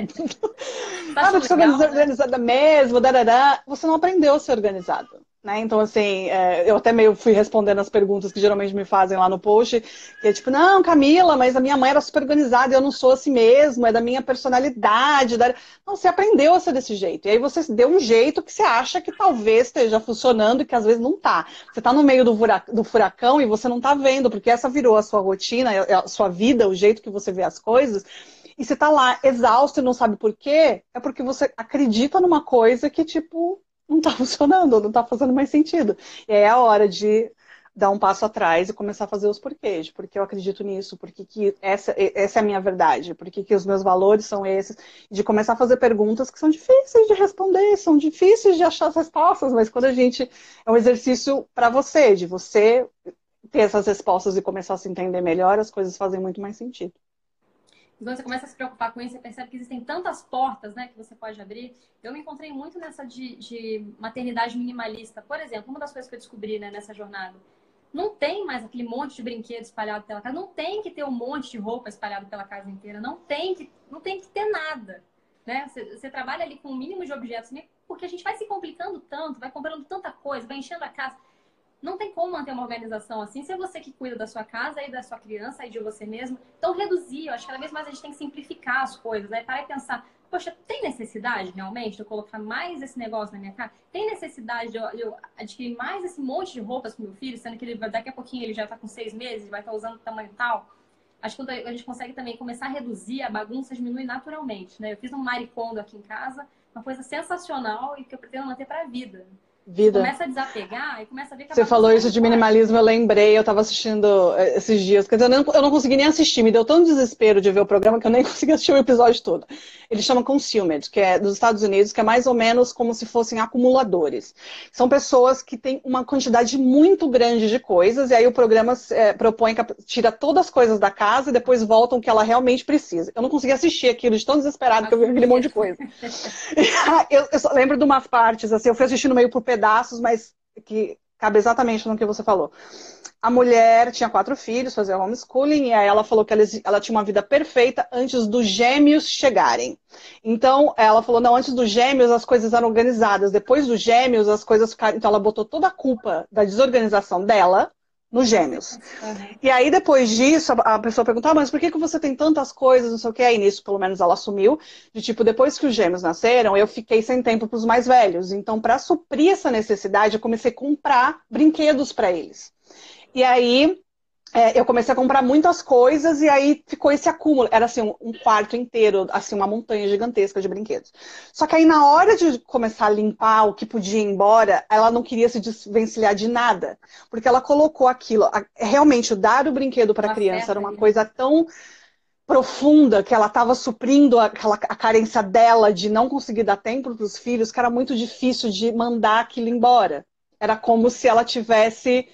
tá ah, você é organizada né? mesmo, darará. você não aprendeu a ser organizado. Né? Então, assim, é, eu até meio fui respondendo as perguntas que geralmente me fazem lá no post, que é tipo, não, Camila, mas a minha mãe era super organizada, eu não sou assim mesmo, é da minha personalidade. Da... Não, você aprendeu a ser desse jeito. E aí você deu um jeito que você acha que talvez esteja funcionando e que às vezes não tá. Você tá no meio do, furacão e você não tá vendo, porque essa virou a sua rotina, a sua vida, o jeito que você vê as coisas. E você tá lá exausto e não sabe por quê, é porque você acredita numa coisa que, tipo, não está funcionando, não está fazendo mais sentido. E aí é a hora de dar um passo atrás e começar a fazer os porquês, porque eu acredito nisso, porque que essa, essa é a minha verdade, porque que os meus valores são esses, de começar a fazer perguntas que são difíceis de responder, são difíceis de achar as respostas, mas quando a gente é um exercício para você, de você ter essas respostas e começar a se entender melhor, as coisas fazem muito mais sentido. Quando você começa a se preocupar com isso, você percebe que existem tantas portas né, que você pode abrir. Eu me encontrei muito nessa de, de maternidade minimalista. Por exemplo, uma das coisas que eu descobri né, nessa jornada. Não tem mais aquele monte de brinquedos espalhado pela casa. Não tem que ter um monte de roupa espalhado pela casa inteira. Não tem que, não tem que ter nada. Né? Você, você trabalha ali com o um mínimo de objetos, né? porque a gente vai se complicando tanto, vai comprando tanta coisa, vai enchendo a casa. Não tem como manter uma organização assim se é você que cuida da sua casa e da sua criança e de você mesmo. Então, reduzir, eu acho que cada vez mais a gente tem que simplificar as coisas, né? Parar e pensar, poxa, tem necessidade realmente de eu colocar mais esse negócio na minha casa? Tem necessidade de eu, adquirir mais esse monte de roupas para meu filho, sendo que ele, daqui a pouquinho ele já está com seis meses, vai estar tá usando tamanho tal? Acho que a gente consegue também começar a reduzir, a bagunça diminui naturalmente, né? Eu fiz um maricondo aqui em casa, uma coisa sensacional e que eu pretendo manter para a vida vida. Começa a desapegar e começa a ver que Você falou isso de minimalismo, eu lembrei, eu tava assistindo eh, esses dias, quer dizer, eu não, eu não consegui nem assistir, me deu tão desespero de ver o programa que eu nem consegui assistir o episódio todo. Ele chama Consumed, que é dos Estados Unidos, que é mais ou menos como se fossem acumuladores. São pessoas que têm uma quantidade muito grande de coisas, e aí o programa é, propõe que tira todas as coisas da casa e depois voltam o que ela realmente precisa. Eu não consegui assistir aquilo de tão desesperado que eu vi aquele monte de coisa. eu, eu só lembro de umas partes, assim, eu fui assistindo meio por pedaços, mas que cabe exatamente no que você falou. A mulher tinha quatro filhos, fazia homeschooling, e aí ela falou que ela, ela, tinha uma vida perfeita antes dos gêmeos chegarem. Então, ela falou, não, antes dos gêmeos as coisas eram organizadas, depois dos gêmeos as coisas ficaram... Então, ela botou toda a culpa da desorganização dela nos gêmeos. E aí, depois disso, a, pessoa perguntou, ah, mas por que, que você tem tantas coisas, não sei o que. Aí, nisso, pelo menos, ela assumiu, de tipo, depois que os gêmeos nasceram, eu fiquei sem tempo para os mais velhos. Então, para suprir essa necessidade, eu comecei a comprar brinquedos para eles. E aí, é, eu comecei a comprar muitas coisas e aí ficou esse acúmulo. Era assim, um, quarto inteiro, assim, uma montanha gigantesca de brinquedos. Só que aí na hora de começar a limpar o que podia ir embora, ela não queria se desvencilhar de nada. Porque ela colocou aquilo. Realmente, dar o brinquedo para a criança era uma coisa tão profunda que ela estava suprindo aquela, a carência dela de não conseguir dar tempo para os filhos, que era muito difícil de mandar aquilo embora. Era como se ela tivesse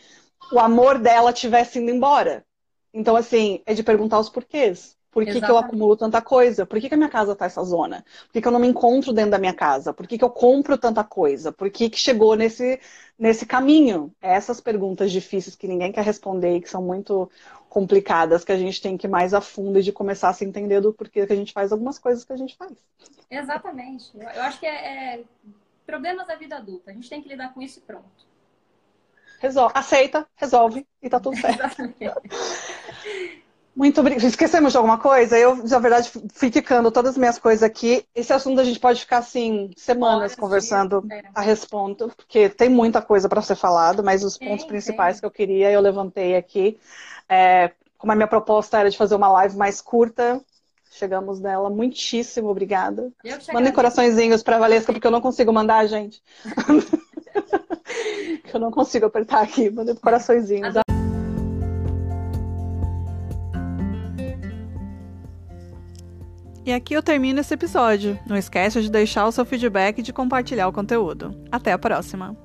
o amor dela tivesse indo embora. Então, assim, é de perguntar os porquês. Por que, que eu acumulo tanta coisa? Por que, que a minha casa tá essa zona? Por que, que eu não me encontro dentro da minha casa? Por que, que eu compro tanta coisa? Por que, que chegou nesse, nesse caminho? É essas perguntas difíceis que ninguém quer responder e que são muito complicadas, que a gente tem que ir mais a fundo e de começar a se entender do porquê que a gente faz algumas coisas que a gente faz. Exatamente. Eu acho que é, é problemas da vida adulta. A gente tem que lidar com isso e pronto resolve, aceita, resolve e tá tudo certo. Muito obrigada. Esquecemos de alguma coisa? Eu, na verdade, fui ficando todas as minhas coisas aqui. Esse assunto a gente pode ficar, assim, semanas conversando é. a respondo, porque tem muita coisa para ser falado, mas os pontos principais que eu queria eu levantei aqui. É, como a minha proposta era de fazer uma live mais curta, chegamos nela. Muitíssimo obrigada. Mandem coraçõezinhos para Valesca, porque eu não consigo mandar, gente. que eu não consigo apertar aqui, mandei coraçõezinhos. E aqui eu termino esse episódio. Não esqueça de deixar o seu feedback e de compartilhar o conteúdo. Até a próxima!